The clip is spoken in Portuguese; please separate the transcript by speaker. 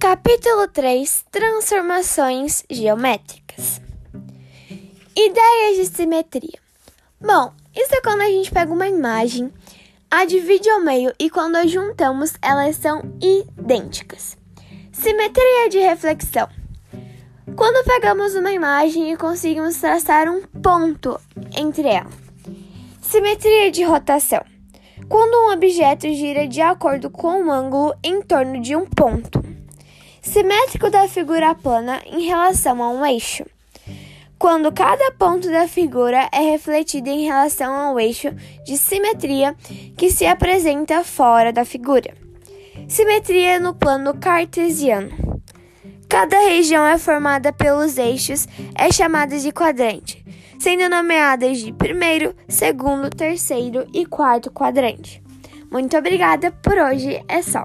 Speaker 1: Capítulo 3 Transformações geométricas. Ideias de simetria. Bom, isso é quando a gente pega uma imagem, a divide ao meio e quando a juntamos, elas são idênticas. Simetria de reflexão. Quando pegamos uma imagem e conseguimos traçar um ponto entre ela. Simetria de rotação. Quando um objeto gira de acordo com um ângulo em torno de um ponto. Simétrico da figura plana em relação a um eixo. Quando cada ponto da figura é refletido em relação ao eixo de simetria que se apresenta fora da figura. Simetria no plano cartesiano. Cada região é formada pelos eixos, é chamada de quadrante, sendo nomeadas de primeiro, segundo, terceiro e quarto quadrante. Muito obrigada por hoje, é só.